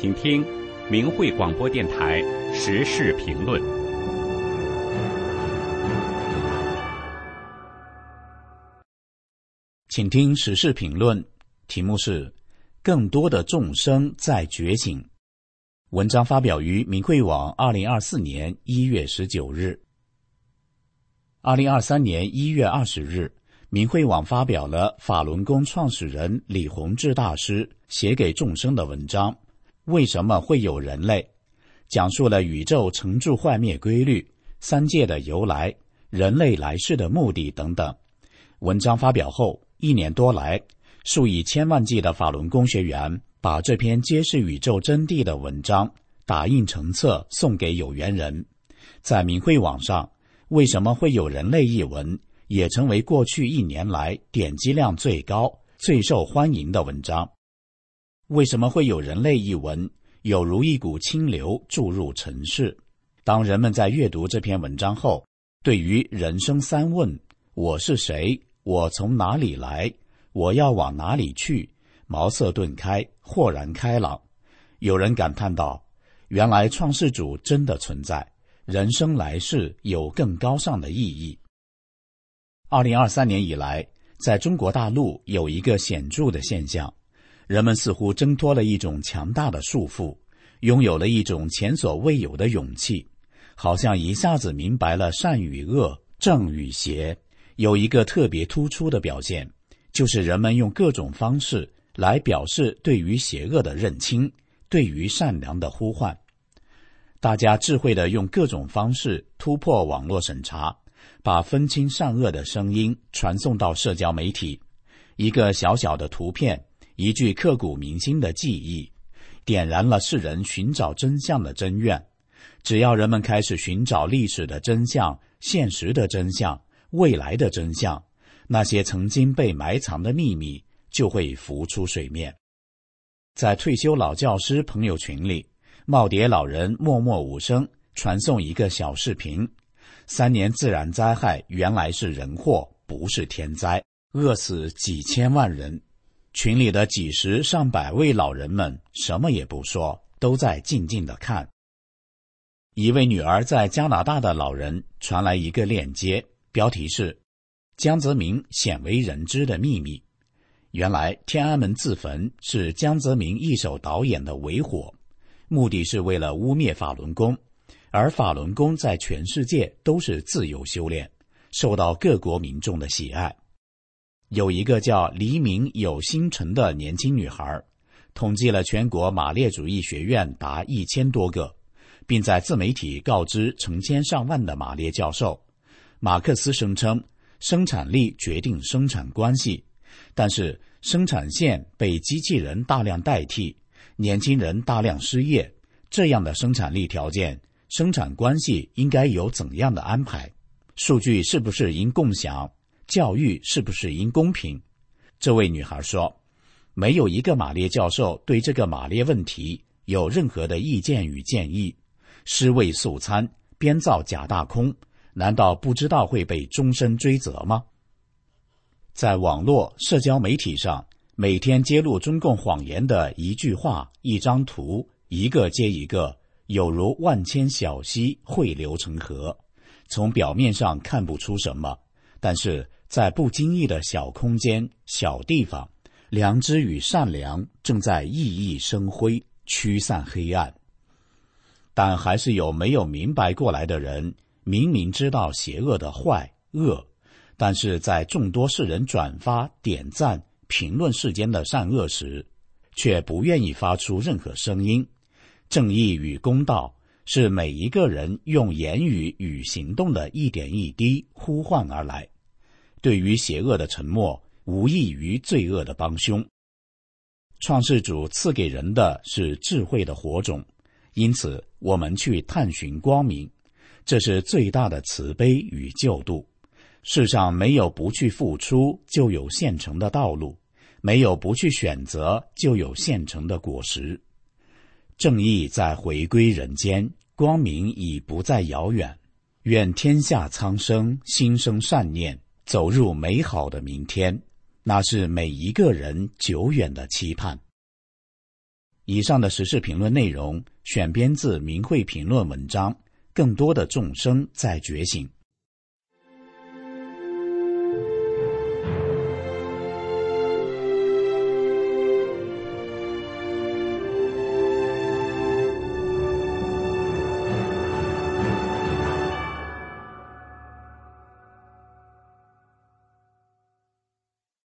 请听明慧广播电台时事评论。请听时事评论，题目是“更多的众生在觉醒”。文章发表于明慧网，二零二四年一月十九日。二零二三年一月二十日，明慧网发表了法轮功创始人李洪志大师写给众生的文章。为什么会有人类？讲述了宇宙成住坏灭规律、三界的由来、人类来世的目的等等。文章发表后一年多来，数以千万计的法轮功学员把这篇揭示宇宙真谛的文章打印成册送给有缘人。在明慧网上，为什么会有人类一文也成为过去一年来点击量最高、最受欢迎的文章。为什么会有人类一文，有如一股清流注入尘世？当人们在阅读这篇文章后，对于人生三问：我是谁？我从哪里来？我要往哪里去？茅塞顿开，豁然开朗。有人感叹道：“原来创世主真的存在，人生来世有更高尚的意义。”二零二三年以来，在中国大陆有一个显著的现象。人们似乎挣脱了一种强大的束缚，拥有了一种前所未有的勇气，好像一下子明白了善与恶、正与邪。有一个特别突出的表现，就是人们用各种方式来表示对于邪恶的认清，对于善良的呼唤。大家智慧的用各种方式突破网络审查，把分清善恶的声音传送到社交媒体。一个小小的图片。一句刻骨铭心的记忆，点燃了世人寻找真相的真愿。只要人们开始寻找历史的真相、现实的真相、未来的真相，那些曾经被埋藏的秘密就会浮出水面。在退休老教师朋友群里，耄耋老人默默无声传送一个小视频：三年自然灾害原来是人祸，不是天灾，饿死几千万人。群里的几十上百位老人们什么也不说，都在静静的看。一位女儿在加拿大的老人传来一个链接，标题是“江泽民鲜为人知的秘密”。原来天安门自焚是江泽民一手导演的伪火，目的是为了污蔑法轮功，而法轮功在全世界都是自由修炼，受到各国民众的喜爱。有一个叫黎明有星辰的年轻女孩，统计了全国马列主义学院达一千多个，并在自媒体告知成千上万的马列教授。马克思声称，生产力决定生产关系，但是生产线被机器人大量代替，年轻人大量失业，这样的生产力条件，生产关系应该有怎样的安排？数据是不是应共享？教育是不是应公平？这位女孩说：“没有一个马列教授对这个马列问题有任何的意见与建议。尸位素餐，编造假大空，难道不知道会被终身追责吗？”在网络社交媒体上，每天揭露中共谎言的一句话、一张图，一个接一个，有如万千小溪汇流成河。从表面上看不出什么，但是。在不经意的小空间、小地方，良知与善良正在熠熠生辉，驱散黑暗。但还是有没有明白过来的人，明明知道邪恶的坏恶，但是在众多世人转发、点赞、评论世间的善恶时，却不愿意发出任何声音。正义与公道是每一个人用言语与行动的一点一滴呼唤而来。对于邪恶的沉默，无异于罪恶的帮凶。创世主赐给人的是智慧的火种，因此我们去探寻光明，这是最大的慈悲与救度。世上没有不去付出就有现成的道路，没有不去选择就有现成的果实。正义在回归人间，光明已不再遥远。愿天下苍生心生善念。走入美好的明天，那是每一个人久远的期盼。以上的时事评论内容选编自《明慧评论》文章。更多的众生在觉醒。